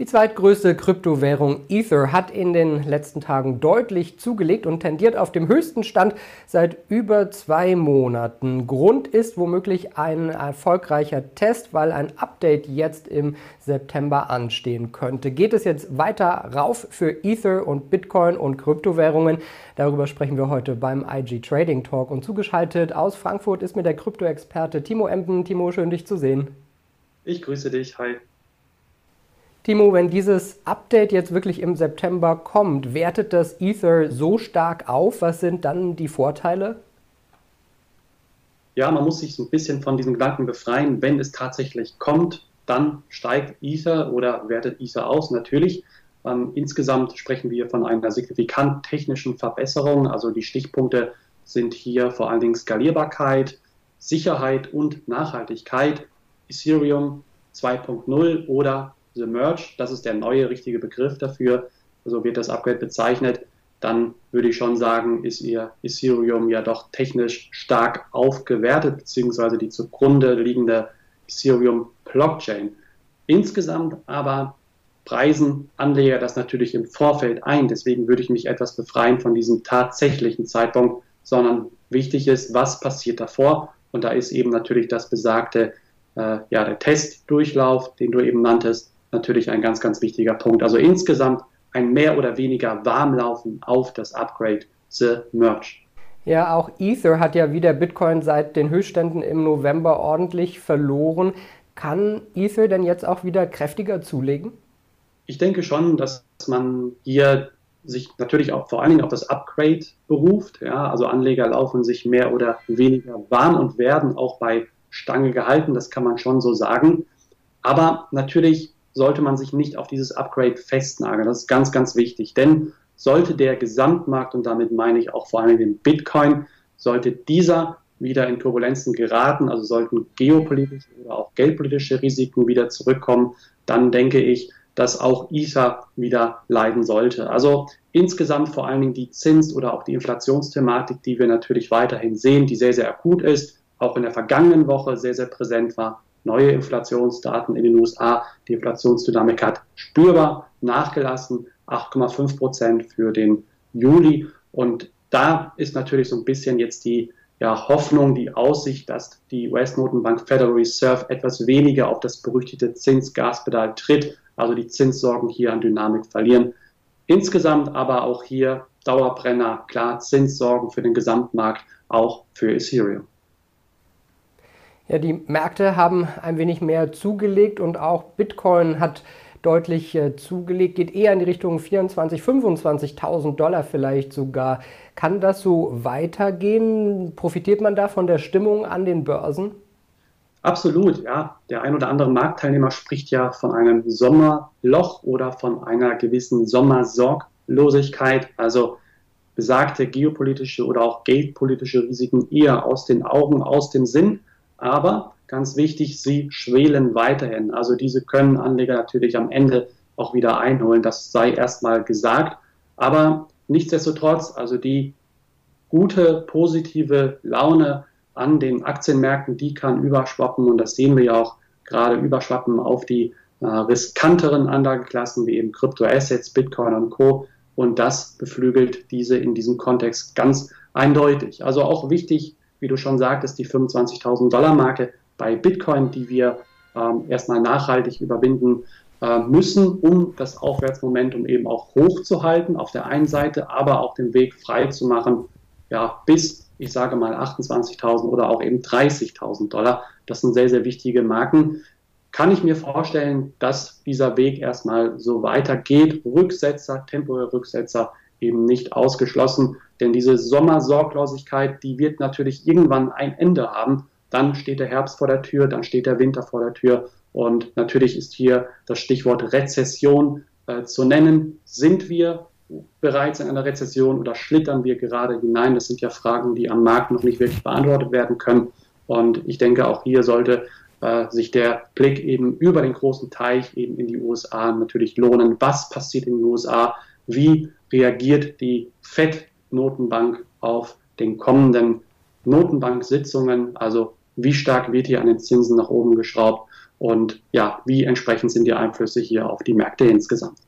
Die zweitgrößte Kryptowährung Ether hat in den letzten Tagen deutlich zugelegt und tendiert auf dem höchsten Stand seit über zwei Monaten. Grund ist womöglich ein erfolgreicher Test, weil ein Update jetzt im September anstehen könnte. Geht es jetzt weiter rauf für Ether und Bitcoin und Kryptowährungen? Darüber sprechen wir heute beim IG Trading Talk. Und zugeschaltet aus Frankfurt ist mir der Kryptoexperte Timo Emden. Timo, schön dich zu sehen. Ich grüße dich. Hi. Timo, wenn dieses Update jetzt wirklich im September kommt, wertet das Ether so stark auf? Was sind dann die Vorteile? Ja, man muss sich so ein bisschen von diesem Gedanken befreien. Wenn es tatsächlich kommt, dann steigt Ether oder wertet Ether aus. Natürlich. Ähm, insgesamt sprechen wir von einer signifikant technischen Verbesserung. Also die Stichpunkte sind hier vor allen Dingen Skalierbarkeit, Sicherheit und Nachhaltigkeit. Ethereum 2.0 oder The Merge, das ist der neue richtige Begriff dafür, so wird das Upgrade bezeichnet, dann würde ich schon sagen, ist ihr Ethereum ja doch technisch stark aufgewertet, beziehungsweise die zugrunde liegende Ethereum Blockchain. Insgesamt aber preisen Anleger das natürlich im Vorfeld ein. Deswegen würde ich mich etwas befreien von diesem tatsächlichen Zeitpunkt, sondern wichtig ist, was passiert davor. Und da ist eben natürlich das besagte, äh, ja, der Testdurchlauf, den du eben nanntest, natürlich ein ganz, ganz wichtiger Punkt. Also insgesamt ein mehr oder weniger Warmlaufen auf das Upgrade The Merge. Ja, auch Ether hat ja wieder Bitcoin seit den Höchstständen im November ordentlich verloren. Kann Ether denn jetzt auch wieder kräftiger zulegen? Ich denke schon, dass man hier sich natürlich auch vor allen Dingen auf das Upgrade beruft. Ja, also Anleger laufen sich mehr oder weniger warm und werden auch bei Stange gehalten, das kann man schon so sagen. Aber natürlich sollte man sich nicht auf dieses Upgrade festnageln. Das ist ganz, ganz wichtig. Denn sollte der Gesamtmarkt, und damit meine ich auch vor allem den Bitcoin, sollte dieser wieder in Turbulenzen geraten, also sollten geopolitische oder auch geldpolitische Risiken wieder zurückkommen, dann denke ich, dass auch Ether wieder leiden sollte. Also insgesamt vor allen Dingen die Zins- oder auch die Inflationsthematik, die wir natürlich weiterhin sehen, die sehr, sehr akut ist, auch in der vergangenen Woche sehr, sehr präsent war, neue Inflationsdaten in den USA. Die Inflationsdynamik hat spürbar nachgelassen, 8,5 Prozent für den Juli. Und da ist natürlich so ein bisschen jetzt die ja, Hoffnung, die Aussicht, dass die US-Notenbank Federal Reserve etwas weniger auf das berüchtigte Zinsgaspedal tritt, also die Zinssorgen hier an Dynamik verlieren. Insgesamt aber auch hier Dauerbrenner, klar, Zinssorgen für den Gesamtmarkt, auch für Ethereum. Ja, die Märkte haben ein wenig mehr zugelegt und auch Bitcoin hat deutlich äh, zugelegt, geht eher in die Richtung 24.000, 25.000 Dollar vielleicht sogar. Kann das so weitergehen? Profitiert man da von der Stimmung an den Börsen? Absolut, ja. Der ein oder andere Marktteilnehmer spricht ja von einem Sommerloch oder von einer gewissen Sommersorglosigkeit, also besagte geopolitische oder auch geldpolitische Risiken eher aus den Augen, aus dem Sinn. Aber ganz wichtig, sie schwelen weiterhin. Also diese können Anleger natürlich am Ende auch wieder einholen. Das sei erstmal gesagt. Aber nichtsdestotrotz, also die gute, positive Laune an den Aktienmärkten, die kann überschwappen und das sehen wir ja auch gerade überschwappen auf die äh, riskanteren Anlageklassen wie eben Kryptoassets, Bitcoin und Co. Und das beflügelt diese in diesem Kontext ganz eindeutig. Also auch wichtig, wie du schon sagtest, die 25.000 Dollar Marke bei Bitcoin, die wir ähm, erstmal nachhaltig überwinden äh, müssen, um das Aufwärtsmomentum eben auch hochzuhalten auf der einen Seite, aber auch den Weg frei zu machen, ja, bis, ich sage mal, 28.000 oder auch eben 30.000 Dollar. Das sind sehr, sehr wichtige Marken. Kann ich mir vorstellen, dass dieser Weg erstmal so weitergeht. Rücksetzer, temporäre Rücksetzer eben nicht ausgeschlossen. Denn diese Sommersorglosigkeit, die wird natürlich irgendwann ein Ende haben. Dann steht der Herbst vor der Tür, dann steht der Winter vor der Tür. Und natürlich ist hier das Stichwort Rezession äh, zu nennen. Sind wir bereits in einer Rezession oder schlittern wir gerade hinein? Das sind ja Fragen, die am Markt noch nicht wirklich beantwortet werden können. Und ich denke, auch hier sollte äh, sich der Blick eben über den großen Teich eben in die USA natürlich lohnen. Was passiert in den USA? Wie reagiert die FED Notenbank auf den kommenden Notenbank-Sitzungen, also wie stark wird hier an den Zinsen nach oben geschraubt und ja, wie entsprechend sind die Einflüsse hier auf die Märkte insgesamt.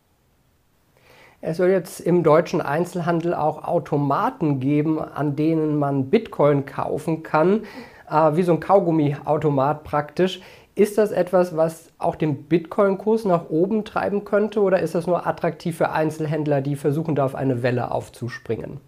Es soll jetzt im deutschen Einzelhandel auch Automaten geben, an denen man Bitcoin kaufen kann, äh, wie so ein Kaugummi-Automat praktisch. Ist das etwas, was auch den Bitcoin-Kurs nach oben treiben könnte oder ist das nur attraktiv für Einzelhändler, die versuchen, da auf eine Welle aufzuspringen?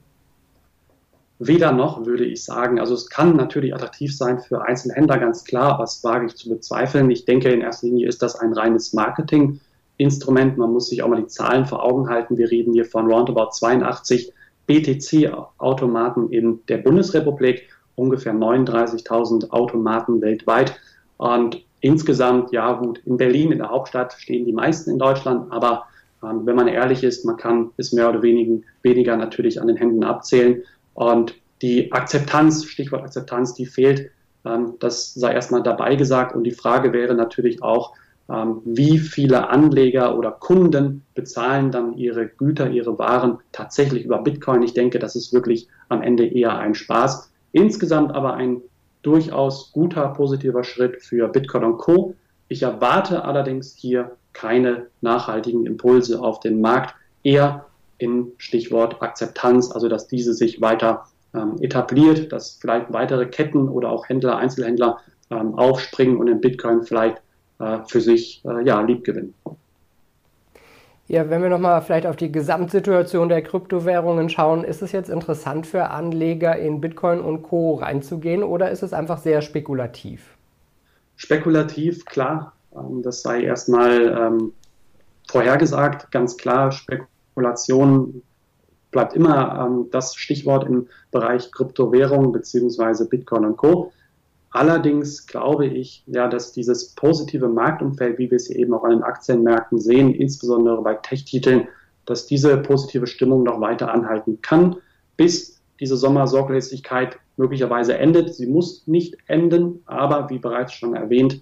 Weder noch, würde ich sagen. Also es kann natürlich attraktiv sein für Einzelhändler, ganz klar, was wage ich zu bezweifeln. Ich denke, in erster Linie ist das ein reines Marketinginstrument. Man muss sich auch mal die Zahlen vor Augen halten. Wir reden hier von roundabout 82 BTC-Automaten in der Bundesrepublik, ungefähr 39.000 Automaten weltweit. Und insgesamt, ja gut, in Berlin, in der Hauptstadt, stehen die meisten in Deutschland, aber ähm, wenn man ehrlich ist, man kann es mehr oder weniger, weniger natürlich an den Händen abzählen. Und die Akzeptanz, Stichwort Akzeptanz, die fehlt. Ähm, das sei erstmal dabei gesagt. Und die Frage wäre natürlich auch, ähm, wie viele Anleger oder Kunden bezahlen dann ihre Güter, ihre Waren tatsächlich über Bitcoin. Ich denke, das ist wirklich am Ende eher ein Spaß. Insgesamt aber ein durchaus guter, positiver Schritt für Bitcoin und Co. Ich erwarte allerdings hier keine nachhaltigen Impulse auf den Markt, eher in Stichwort Akzeptanz, also dass diese sich weiter ähm, etabliert, dass vielleicht weitere Ketten oder auch Händler, Einzelhändler ähm, aufspringen und in Bitcoin vielleicht äh, für sich äh, ja, lieb gewinnen. Ja, wenn wir nochmal vielleicht auf die Gesamtsituation der Kryptowährungen schauen, ist es jetzt interessant für Anleger in Bitcoin und Co. reinzugehen oder ist es einfach sehr spekulativ? Spekulativ, klar. Ähm, das sei erstmal ähm, vorhergesagt, ganz klar. Spekulation bleibt immer ähm, das Stichwort im Bereich Kryptowährung beziehungsweise Bitcoin und Co. Allerdings glaube ich, ja, dass dieses positive Marktumfeld, wie wir es eben auch an den Aktienmärkten sehen, insbesondere bei Tech-Titeln, dass diese positive Stimmung noch weiter anhalten kann, bis diese Sommersorglosigkeit möglicherweise endet. Sie muss nicht enden, aber wie bereits schon erwähnt,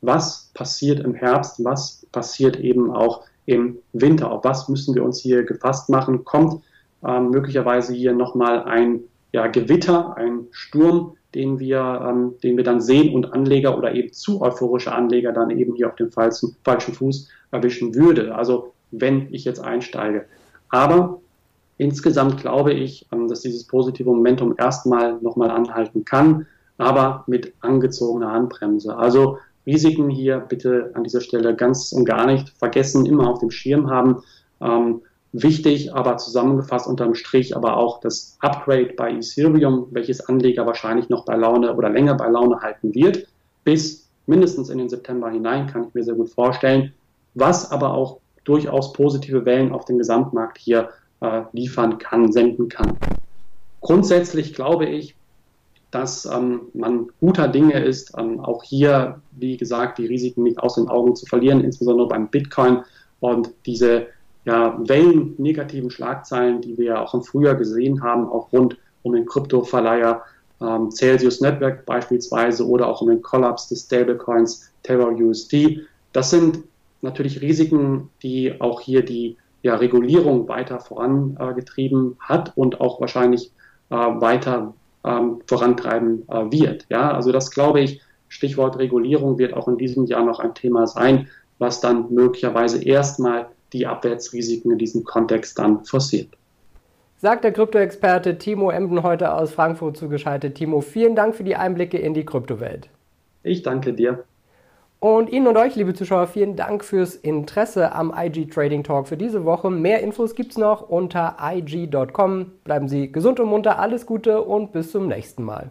was passiert im Herbst, was passiert eben auch im Winter. Auf was müssen wir uns hier gefasst machen? Kommt ähm, möglicherweise hier nochmal ein ja, Gewitter, ein Sturm, den wir, ähm, den wir dann sehen und Anleger oder eben zu euphorische Anleger dann eben hier auf dem falschen, falschen Fuß erwischen würde. Also wenn ich jetzt einsteige. Aber insgesamt glaube ich, ähm, dass dieses positive Momentum erstmal nochmal anhalten kann, aber mit angezogener Handbremse. Also Risiken hier bitte an dieser Stelle ganz und gar nicht vergessen, immer auf dem Schirm haben. Ähm, wichtig, aber zusammengefasst unterm Strich aber auch das Upgrade bei Ethereum, welches Anleger wahrscheinlich noch bei Laune oder länger bei Laune halten wird, bis mindestens in den September hinein, kann ich mir sehr gut vorstellen, was aber auch durchaus positive Wellen auf den Gesamtmarkt hier äh, liefern kann, senden kann. Grundsätzlich glaube ich, dass ähm, man guter Dinge ist, ähm, auch hier, wie gesagt, die Risiken nicht aus den Augen zu verlieren, insbesondere beim Bitcoin und diese ja, Wellen negativen Schlagzeilen, die wir ja auch im Frühjahr gesehen haben, auch rund um den Kryptoverleiher ähm, Celsius Network beispielsweise oder auch um den Kollaps des Stablecoins Terra USD. Das sind natürlich Risiken, die auch hier die ja, Regulierung weiter vorangetrieben hat und auch wahrscheinlich äh, weiter ähm, vorantreiben äh, wird. Ja, also das glaube ich, Stichwort Regulierung wird auch in diesem Jahr noch ein Thema sein, was dann möglicherweise erstmal die Abwärtsrisiken in diesem Kontext dann forciert. Sagt der Kryptoexperte Timo Emden heute aus Frankfurt zugeschaltet. Timo, vielen Dank für die Einblicke in die Kryptowelt. Ich danke dir. Und Ihnen und euch, liebe Zuschauer, vielen Dank fürs Interesse am IG Trading Talk für diese Woche. Mehr Infos gibt's noch unter IG.com. Bleiben Sie gesund und munter, alles Gute und bis zum nächsten Mal.